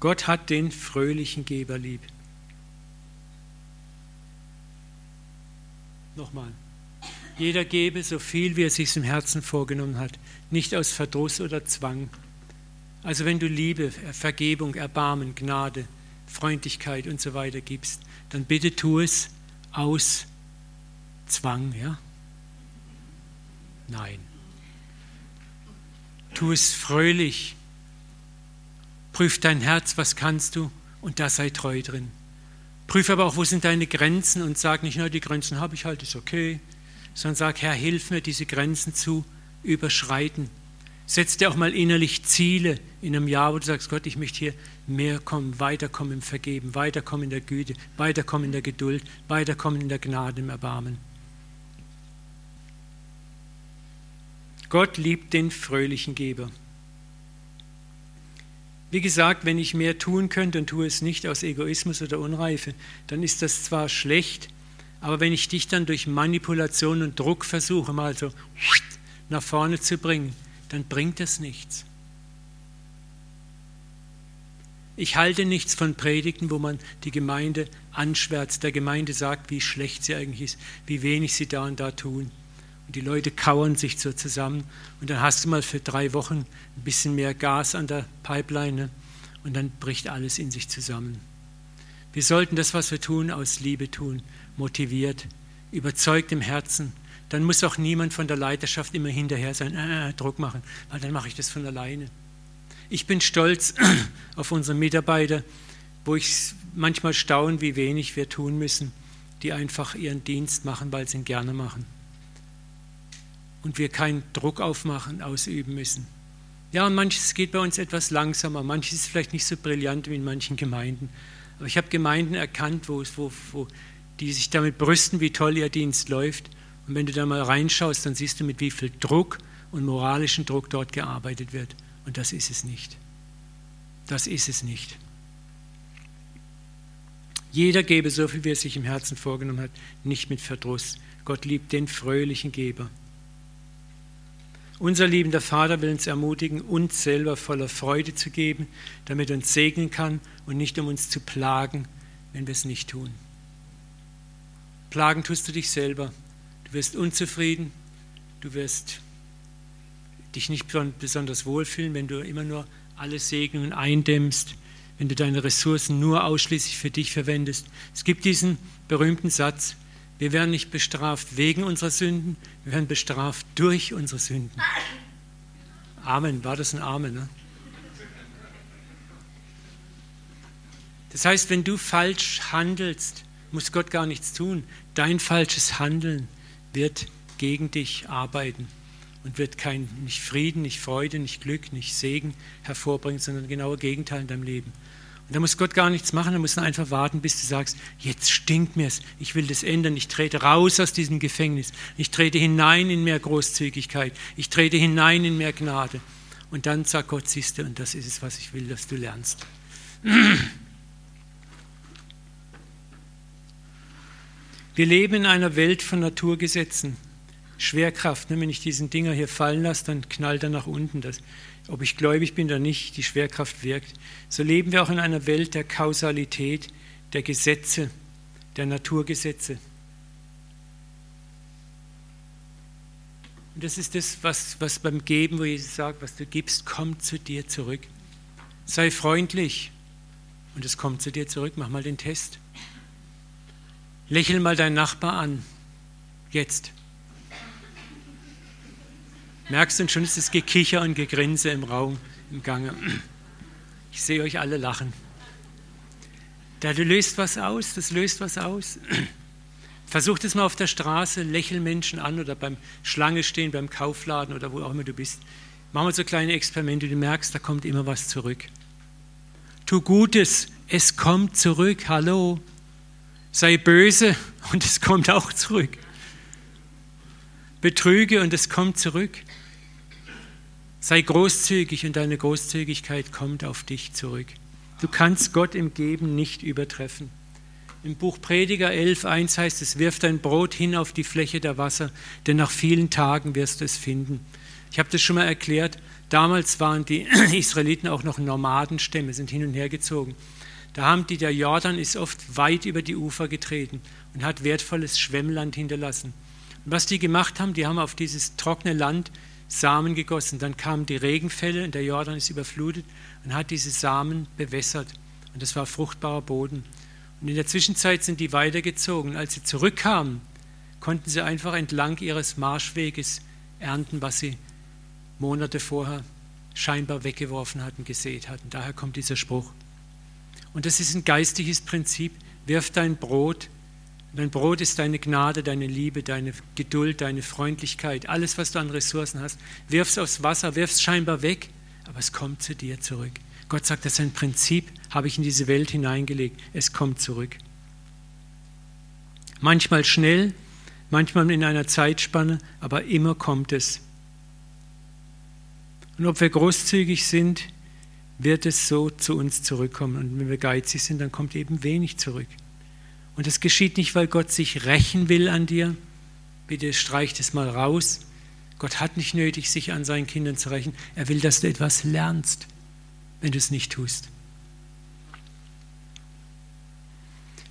Gott hat den fröhlichen Geber lieb. Nochmal. Jeder gebe so viel, wie er sich im Herzen vorgenommen hat, nicht aus Verdruss oder Zwang. Also wenn du Liebe, Vergebung, Erbarmen, Gnade, Freundlichkeit und so weiter gibst, dann bitte tu es aus Zwang, ja? Nein. Tu es fröhlich. Prüf dein Herz, was kannst du und da sei treu drin. Prüf aber auch, wo sind deine Grenzen und sag nicht nur, die Grenzen habe ich halt, ist okay, sondern sag, Herr, hilf mir, diese Grenzen zu überschreiten. Setz dir auch mal innerlich Ziele in einem Jahr, wo du sagst, Gott, ich möchte hier mehr kommen, weiterkommen im Vergeben, weiterkommen in der Güte, weiterkommen in der Geduld, weiterkommen in der Gnade, im Erbarmen. Gott liebt den fröhlichen Geber. Wie gesagt, wenn ich mehr tun könnte und tue es nicht aus Egoismus oder Unreife, dann ist das zwar schlecht, aber wenn ich dich dann durch Manipulation und Druck versuche, mal so nach vorne zu bringen, dann bringt das nichts. Ich halte nichts von Predigten, wo man die Gemeinde anschwärzt, der Gemeinde sagt, wie schlecht sie eigentlich ist, wie wenig sie da und da tun. Und die Leute kauern sich so zusammen und dann hast du mal für drei Wochen ein bisschen mehr Gas an der Pipeline ne? und dann bricht alles in sich zusammen. Wir sollten das, was wir tun, aus Liebe tun, motiviert, überzeugt im Herzen. Dann muss auch niemand von der Leiterschaft immer hinterher sein, äh, äh Druck machen, weil dann mache ich das von alleine. Ich bin stolz [clears throat] auf unsere Mitarbeiter, wo ich manchmal staune, wie wenig wir tun müssen, die einfach ihren Dienst machen, weil sie ihn gerne machen. Und wir keinen Druck aufmachen, ausüben müssen. Ja, manches geht bei uns etwas langsamer, manches ist vielleicht nicht so brillant wie in manchen Gemeinden. Aber ich habe Gemeinden erkannt, wo, wo, wo die sich damit brüsten, wie toll ihr Dienst läuft. Und wenn du da mal reinschaust, dann siehst du, mit wie viel Druck und moralischen Druck dort gearbeitet wird. Und das ist es nicht. Das ist es nicht. Jeder gebe so viel, wie er sich im Herzen vorgenommen hat, nicht mit Verdruss. Gott liebt den fröhlichen Geber. Unser liebender Vater will uns ermutigen, uns selber voller Freude zu geben, damit er uns segnen kann und nicht um uns zu plagen, wenn wir es nicht tun. Plagen tust du dich selber. Du wirst unzufrieden, du wirst dich nicht besonders wohlfühlen, wenn du immer nur alle Segnungen eindämmst, wenn du deine Ressourcen nur ausschließlich für dich verwendest. Es gibt diesen berühmten Satz, wir werden nicht bestraft wegen unserer Sünden, wir werden bestraft durch unsere Sünden. Amen, war das ein Amen? Ne? Das heißt, wenn du falsch handelst, muss Gott gar nichts tun. Dein falsches Handeln wird gegen dich arbeiten und wird kein nicht Frieden, nicht Freude, nicht Glück, nicht Segen hervorbringen, sondern genau Gegenteil in deinem Leben. Und da muss Gott gar nichts machen, da muss er einfach warten, bis du sagst, jetzt stinkt mir's, ich will das ändern, ich trete raus aus diesem Gefängnis, ich trete hinein in mehr Großzügigkeit, ich trete hinein in mehr Gnade. Und dann sagt Gott, siehst du, und das ist es, was ich will, dass du lernst. [clears throat] Wir leben in einer Welt von Naturgesetzen. Schwerkraft. Ne? Wenn ich diesen Dinger hier fallen lasse, dann knallt er nach unten. Das, ob ich gläubig bin oder nicht, die Schwerkraft wirkt. So leben wir auch in einer Welt der Kausalität, der Gesetze, der Naturgesetze. Und das ist das, was, was beim Geben, wo Jesus sagt, was du gibst, kommt zu dir zurück. Sei freundlich und es kommt zu dir zurück. Mach mal den Test. Lächel mal deinen Nachbar an. Jetzt. Merkst du schon, ist das Gekicher und Gegrinse im Raum, im Gange. Ich sehe euch alle lachen. Da du löst was aus, das löst was aus. Versuch das mal auf der Straße, lächel Menschen an oder beim Schlange stehen, beim Kaufladen oder wo auch immer du bist. Mach mal so kleine Experimente, du merkst, da kommt immer was zurück. Tu Gutes, es kommt zurück, hallo. Sei böse und es kommt auch zurück. Betrüge und es kommt zurück. Sei großzügig und deine Großzügigkeit kommt auf dich zurück. Du kannst Gott im Geben nicht übertreffen. Im Buch Prediger 11.1 heißt es, wirf dein Brot hin auf die Fläche der Wasser, denn nach vielen Tagen wirst du es finden. Ich habe das schon mal erklärt. Damals waren die [clears throat] Israeliten auch noch Nomadenstämme, sind hin und her gezogen. Da haben die, der Jordan ist oft weit über die Ufer getreten und hat wertvolles Schwemmland hinterlassen. Und was die gemacht haben, die haben auf dieses trockene Land Samen gegossen. Dann kamen die Regenfälle und der Jordan ist überflutet und hat diese Samen bewässert. Und das war fruchtbarer Boden. Und in der Zwischenzeit sind die weitergezogen. Als sie zurückkamen, konnten sie einfach entlang ihres Marschweges ernten, was sie Monate vorher scheinbar weggeworfen hatten, gesät hatten. Daher kommt dieser Spruch. Und das ist ein geistliches Prinzip. Wirf dein Brot Dein Brot ist deine Gnade, deine Liebe, deine Geduld, deine Freundlichkeit, alles, was du an Ressourcen hast. Wirf es aufs Wasser, wirf es scheinbar weg, aber es kommt zu dir zurück. Gott sagt, das ist ein Prinzip, habe ich in diese Welt hineingelegt. Es kommt zurück. Manchmal schnell, manchmal in einer Zeitspanne, aber immer kommt es. Und ob wir großzügig sind, wird es so zu uns zurückkommen. Und wenn wir geizig sind, dann kommt eben wenig zurück. Und das geschieht nicht, weil Gott sich rächen will an dir. Bitte streich das mal raus. Gott hat nicht nötig, sich an seinen Kindern zu rächen. Er will, dass du etwas lernst, wenn du es nicht tust.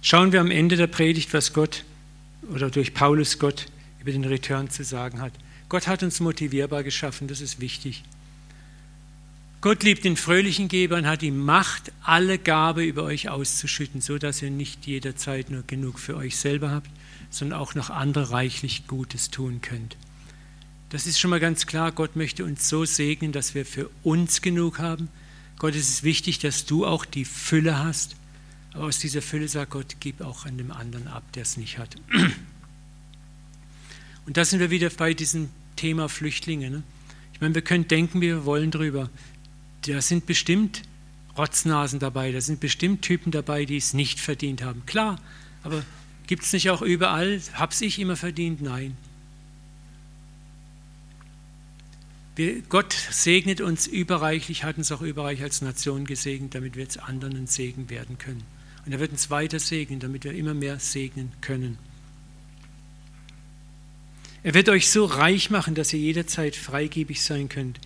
Schauen wir am Ende der Predigt, was Gott oder durch Paulus Gott über den Return zu sagen hat. Gott hat uns motivierbar geschaffen, das ist wichtig. Gott liebt den fröhlichen Geber und hat die Macht, alle Gabe über euch auszuschütten, so dass ihr nicht jederzeit nur genug für euch selber habt, sondern auch noch andere reichlich Gutes tun könnt. Das ist schon mal ganz klar, Gott möchte uns so segnen, dass wir für uns genug haben. Gott ist es wichtig, dass du auch die Fülle hast. Aber aus dieser Fülle sagt Gott, gib auch an dem anderen ab, der es nicht hat. Und da sind wir wieder bei diesem Thema Flüchtlinge. Ne? Ich meine, wir können denken, wie wir wollen drüber da sind bestimmt Rotznasen dabei, da sind bestimmt Typen dabei, die es nicht verdient haben. Klar, aber gibt es nicht auch überall, hab's ich immer verdient? Nein. Wir, Gott segnet uns überreichlich, hat uns auch überreich als Nation gesegnet, damit wir jetzt anderen ein Segen werden können. Und er wird uns weiter segnen, damit wir immer mehr segnen können. Er wird euch so reich machen, dass ihr jederzeit freigebig sein könnt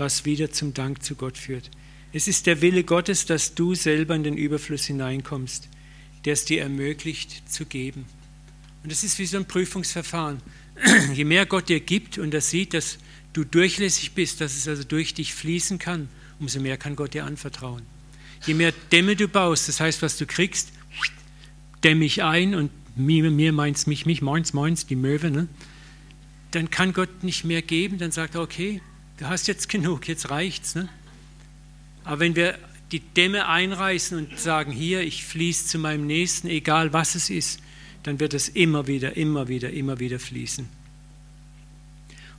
was wieder zum Dank zu Gott führt. Es ist der Wille Gottes, dass du selber in den Überfluss hineinkommst, der es dir ermöglicht zu geben. Und das ist wie so ein Prüfungsverfahren. [clears throat] Je mehr Gott dir gibt und er sieht, dass du durchlässig bist, dass es also durch dich fließen kann, umso mehr kann Gott dir anvertrauen. Je mehr Dämme du baust, das heißt, was du kriegst, dämme ich ein und mir, mir meins, mich, mich, meins, meins, die Möwe, ne? dann kann Gott nicht mehr geben, dann sagt er, okay, du hast jetzt genug, jetzt reicht's. Ne? Aber wenn wir die Dämme einreißen und sagen, hier, ich fließe zu meinem Nächsten, egal was es ist, dann wird es immer wieder, immer wieder, immer wieder fließen.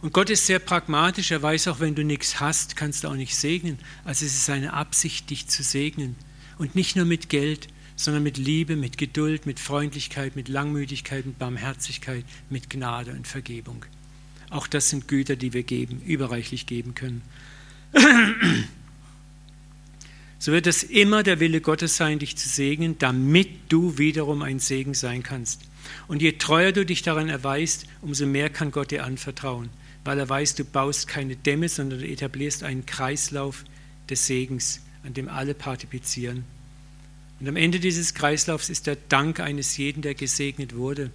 Und Gott ist sehr pragmatisch, er weiß auch, wenn du nichts hast, kannst du auch nicht segnen. Also es ist seine Absicht, dich zu segnen. Und nicht nur mit Geld, sondern mit Liebe, mit Geduld, mit Freundlichkeit, mit Langmütigkeit, mit Barmherzigkeit, mit Gnade und Vergebung. Auch das sind Güter, die wir geben, überreichlich geben können. So wird es immer der Wille Gottes sein, dich zu segnen, damit du wiederum ein Segen sein kannst. Und je treuer du dich daran erweist, umso mehr kann Gott dir anvertrauen, weil er weiß, du baust keine Dämme, sondern du etablierst einen Kreislauf des Segens, an dem alle partizipieren. Und am Ende dieses Kreislaufs ist der Dank eines jeden, der gesegnet wurde.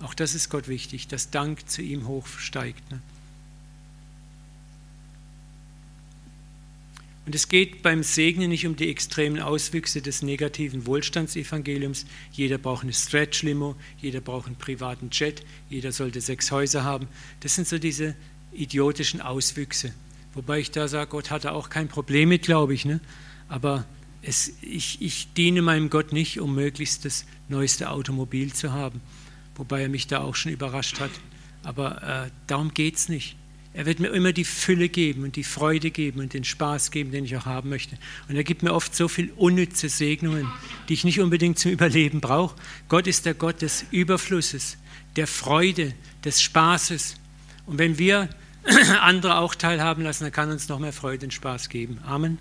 Auch das ist Gott wichtig, dass Dank zu ihm hochsteigt. Ne? Und es geht beim Segnen nicht um die extremen Auswüchse des negativen Wohlstandsevangeliums. Jeder braucht eine Stretch-Limo, jeder braucht einen privaten Jet, jeder sollte sechs Häuser haben. Das sind so diese idiotischen Auswüchse. Wobei ich da sage, Gott hatte auch kein Problem mit, glaube ich. Ne? Aber es, ich, ich diene meinem Gott nicht, um möglichst das neueste Automobil zu haben wobei er mich da auch schon überrascht hat. Aber äh, darum geht es nicht. Er wird mir immer die Fülle geben und die Freude geben und den Spaß geben, den ich auch haben möchte. Und er gibt mir oft so viel unnütze Segnungen, die ich nicht unbedingt zum Überleben brauche. Gott ist der Gott des Überflusses, der Freude, des Spaßes. Und wenn wir [clears throat] andere auch teilhaben lassen, dann kann uns noch mehr Freude und Spaß geben. Amen.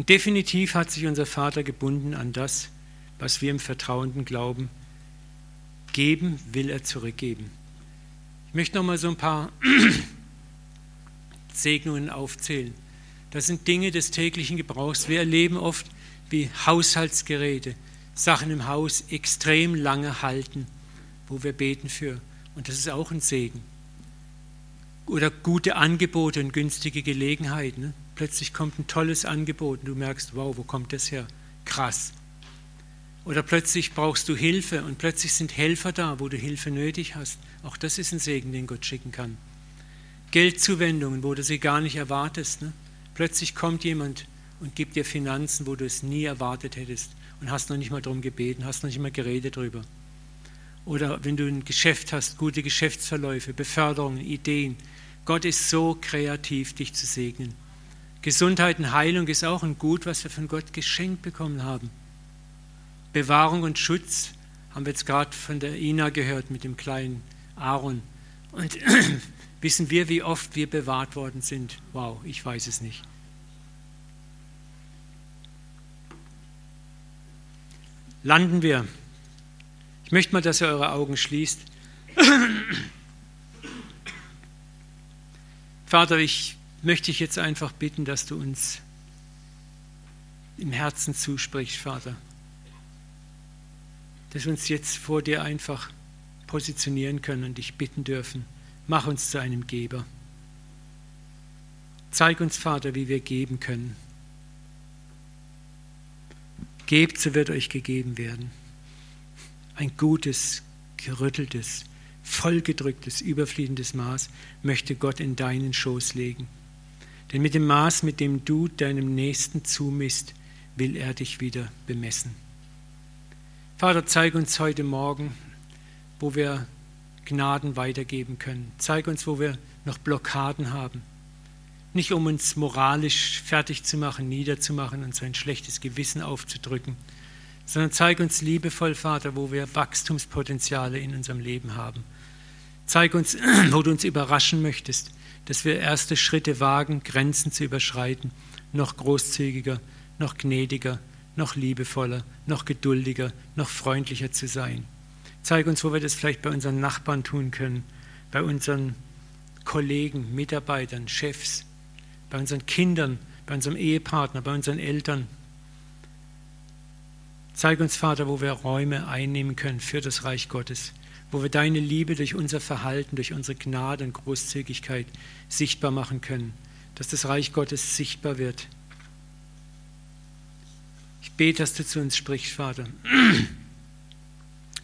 Und definitiv hat sich unser Vater gebunden an das, was wir im vertrauenden Glauben geben, will er zurückgeben. Ich möchte noch mal so ein paar [clears throat] Segnungen aufzählen. Das sind Dinge des täglichen Gebrauchs. Wir erleben oft, wie Haushaltsgeräte, Sachen im Haus extrem lange halten, wo wir beten für. Und das ist auch ein Segen. Oder gute Angebote und günstige Gelegenheiten. Ne? Plötzlich kommt ein tolles Angebot und du merkst, wow, wo kommt das her? Krass. Oder plötzlich brauchst du Hilfe und plötzlich sind Helfer da, wo du Hilfe nötig hast. Auch das ist ein Segen, den Gott schicken kann. Geldzuwendungen, wo du sie gar nicht erwartest. Ne? Plötzlich kommt jemand und gibt dir Finanzen, wo du es nie erwartet hättest und hast noch nicht mal darum gebeten, hast noch nicht mal geredet drüber. Oder wenn du ein Geschäft hast, gute Geschäftsverläufe, Beförderungen, Ideen. Gott ist so kreativ, dich zu segnen. Gesundheit und Heilung ist auch ein Gut, was wir von Gott geschenkt bekommen haben. Bewahrung und Schutz haben wir jetzt gerade von der Ina gehört mit dem kleinen Aaron. Und [clears throat] wissen wir, wie oft wir bewahrt worden sind? Wow, ich weiß es nicht. Landen wir. Ich möchte mal, dass ihr eure Augen schließt. Vater, ich möchte ich jetzt einfach bitten, dass du uns im Herzen zusprichst, Vater. Dass wir uns jetzt vor dir einfach positionieren können und dich bitten dürfen. Mach uns zu einem Geber. Zeig uns, Vater, wie wir geben können. Gebt, so wird euch gegeben werden. Ein gutes, gerütteltes, vollgedrücktes, überfließendes Maß möchte Gott in deinen Schoß legen. Denn mit dem Maß, mit dem du deinem Nächsten zumisst, will er dich wieder bemessen. Vater, zeig uns heute Morgen, wo wir Gnaden weitergeben können. Zeig uns, wo wir noch Blockaden haben. Nicht um uns moralisch fertig zu machen, niederzumachen und sein schlechtes Gewissen aufzudrücken, sondern zeig uns liebevoll, Vater, wo wir Wachstumspotenziale in unserem Leben haben. Zeig uns, [clears throat] wo du uns überraschen möchtest, dass wir erste Schritte wagen, Grenzen zu überschreiten, noch großzügiger, noch gnädiger, noch liebevoller, noch geduldiger, noch freundlicher zu sein. Zeig uns, wo wir das vielleicht bei unseren Nachbarn tun können, bei unseren Kollegen, Mitarbeitern, Chefs, bei unseren Kindern, bei unserem Ehepartner, bei unseren Eltern. Zeig uns, Vater, wo wir Räume einnehmen können für das Reich Gottes, wo wir deine Liebe durch unser Verhalten, durch unsere Gnade und Großzügigkeit sichtbar machen können, dass das Reich Gottes sichtbar wird. Ich bete, dass du zu uns sprichst, Vater.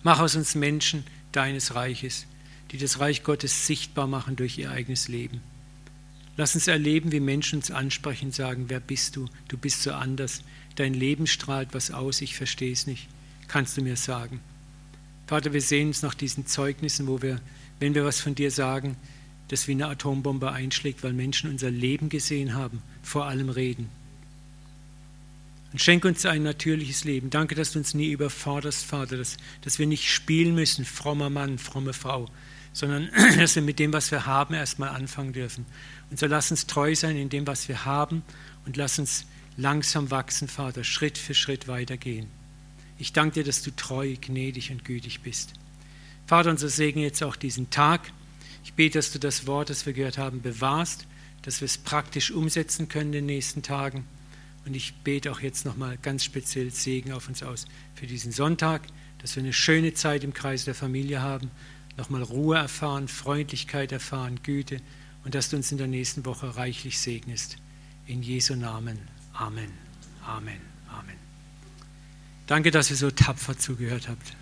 Mach aus uns Menschen deines Reiches, die das Reich Gottes sichtbar machen durch ihr eigenes Leben. Lass uns erleben, wie Menschen uns ansprechen und sagen, wer bist du? Du bist so anders. Dein Leben strahlt was aus, ich verstehe es nicht. Kannst du mir sagen? Vater, wir sehen uns nach diesen Zeugnissen, wo wir, wenn wir was von dir sagen, das wie eine Atombombe einschlägt, weil Menschen unser Leben gesehen haben, vor allem reden. Und schenke uns ein natürliches Leben. Danke, dass du uns nie überforderst, Vater, dass, dass wir nicht spielen müssen, frommer Mann, fromme Frau, sondern [clears throat] dass wir mit dem, was wir haben, erstmal anfangen dürfen. Und so lass uns treu sein in dem, was wir haben und lass uns langsam wachsen, Vater, Schritt für Schritt weitergehen. Ich danke dir, dass du treu, gnädig und gütig bist. Vater, unser Segen jetzt auch diesen Tag. Ich bete, dass du das Wort, das wir gehört haben, bewahrst, dass wir es praktisch umsetzen können in den nächsten Tagen. Und ich bete auch jetzt nochmal ganz speziell Segen auf uns aus für diesen Sonntag, dass wir eine schöne Zeit im Kreis der Familie haben, nochmal Ruhe erfahren, Freundlichkeit erfahren, Güte und dass du uns in der nächsten Woche reichlich segnest. In Jesu Namen. Amen. Amen. Amen. Danke, dass ihr so tapfer zugehört habt.